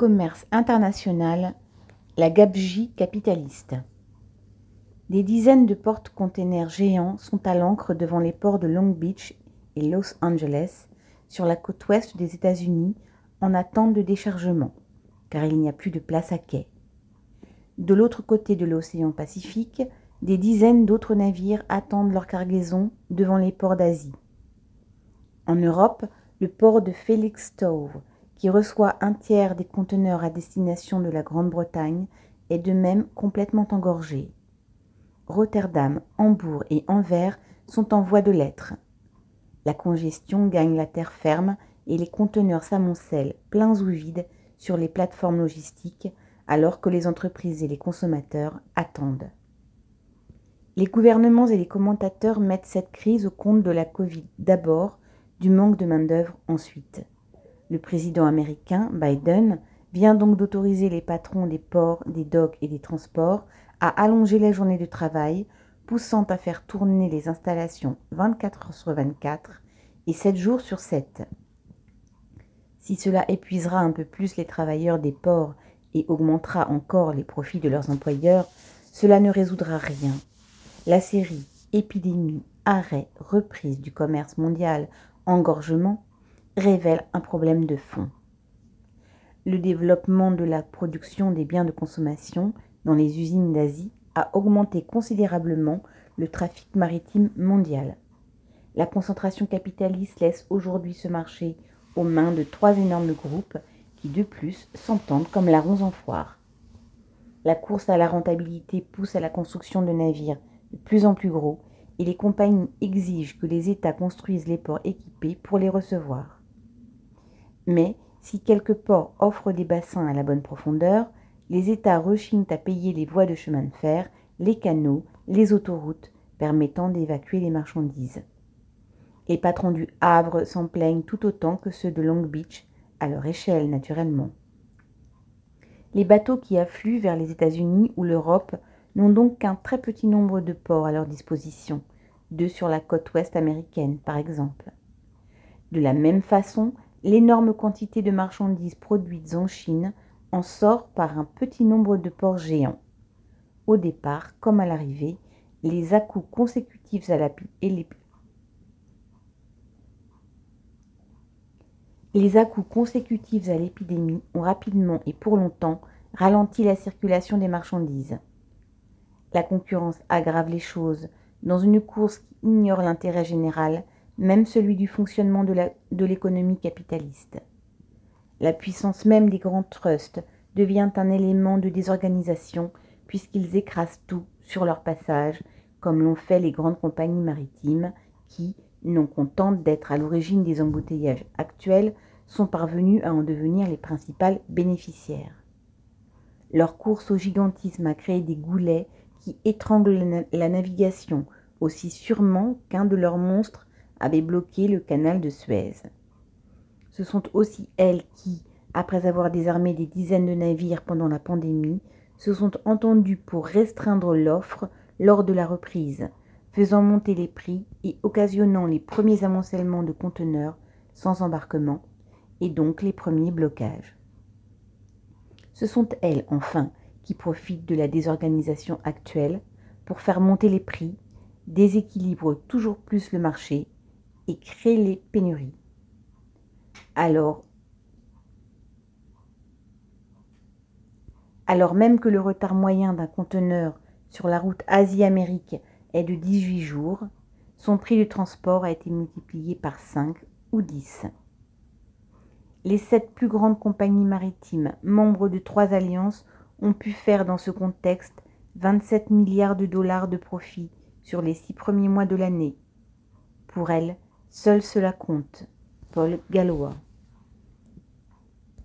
commerce international, la gabegie capitaliste. Des dizaines de porte-containers géants sont à l'ancre devant les ports de Long Beach et Los Angeles, sur la côte ouest des États-Unis, en attente de déchargement, car il n'y a plus de place à quai. De l'autre côté de l'océan Pacifique, des dizaines d'autres navires attendent leur cargaison devant les ports d'Asie. En Europe, le port de Felixstowe, qui reçoit un tiers des conteneurs à destination de la Grande-Bretagne, est de même complètement engorgé. Rotterdam, Hambourg et Anvers sont en voie de l'être. La congestion gagne la terre ferme et les conteneurs s'amoncellent, pleins ou vides, sur les plateformes logistiques, alors que les entreprises et les consommateurs attendent. Les gouvernements et les commentateurs mettent cette crise au compte de la Covid d'abord, du manque de main-d'œuvre ensuite. Le président américain, Biden, vient donc d'autoriser les patrons des ports, des docks et des transports à allonger la journée de travail, poussant à faire tourner les installations 24 heures sur 24 et 7 jours sur 7. Si cela épuisera un peu plus les travailleurs des ports et augmentera encore les profits de leurs employeurs, cela ne résoudra rien. La série épidémie, arrêt, reprise du commerce mondial, engorgement révèle un problème de fond. Le développement de la production des biens de consommation dans les usines d'Asie a augmenté considérablement le trafic maritime mondial. La concentration capitaliste laisse aujourd'hui ce marché aux mains de trois énormes groupes qui de plus s'entendent comme la ronce en foire. La course à la rentabilité pousse à la construction de navires de plus en plus gros et les compagnies exigent que les États construisent les ports équipés pour les recevoir. Mais si quelques ports offrent des bassins à la bonne profondeur, les États rechignent à payer les voies de chemin de fer, les canaux, les autoroutes permettant d'évacuer les marchandises. Les patrons du Havre s'en plaignent tout autant que ceux de Long Beach, à leur échelle naturellement. Les bateaux qui affluent vers les États-Unis ou l'Europe n'ont donc qu'un très petit nombre de ports à leur disposition, deux sur la côte ouest américaine par exemple. De la même façon, l'énorme quantité de marchandises produites en Chine en sort par un petit nombre de ports géants. Au départ, comme à l'arrivée, les consécutifs à à-coups consécutifs à l'épidémie ont rapidement et pour longtemps ralenti la circulation des marchandises. La concurrence aggrave les choses dans une course qui ignore l'intérêt général même celui du fonctionnement de l'économie capitaliste. La puissance même des grands trusts devient un élément de désorganisation puisqu'ils écrasent tout sur leur passage, comme l'ont fait les grandes compagnies maritimes qui, non contentes d'être à l'origine des embouteillages actuels, sont parvenues à en devenir les principales bénéficiaires. Leur course au gigantisme a créé des goulets qui étranglent la navigation aussi sûrement qu'un de leurs monstres avait bloqué le canal de Suez. Ce sont aussi elles qui, après avoir désarmé des dizaines de navires pendant la pandémie, se sont entendues pour restreindre l'offre lors de la reprise, faisant monter les prix et occasionnant les premiers amoncellements de conteneurs sans embarquement et donc les premiers blocages. Ce sont elles, enfin, qui profitent de la désorganisation actuelle pour faire monter les prix, déséquilibrent toujours plus le marché et les pénuries. Alors, alors même que le retard moyen d'un conteneur sur la route Asie-Amérique est de 18 jours, son prix de transport a été multiplié par 5 ou 10. Les sept plus grandes compagnies maritimes, membres de trois alliances, ont pu faire dans ce contexte 27 milliards de dollars de profit sur les six premiers mois de l'année. Pour elles, Seul cela compte. Paul Gallois.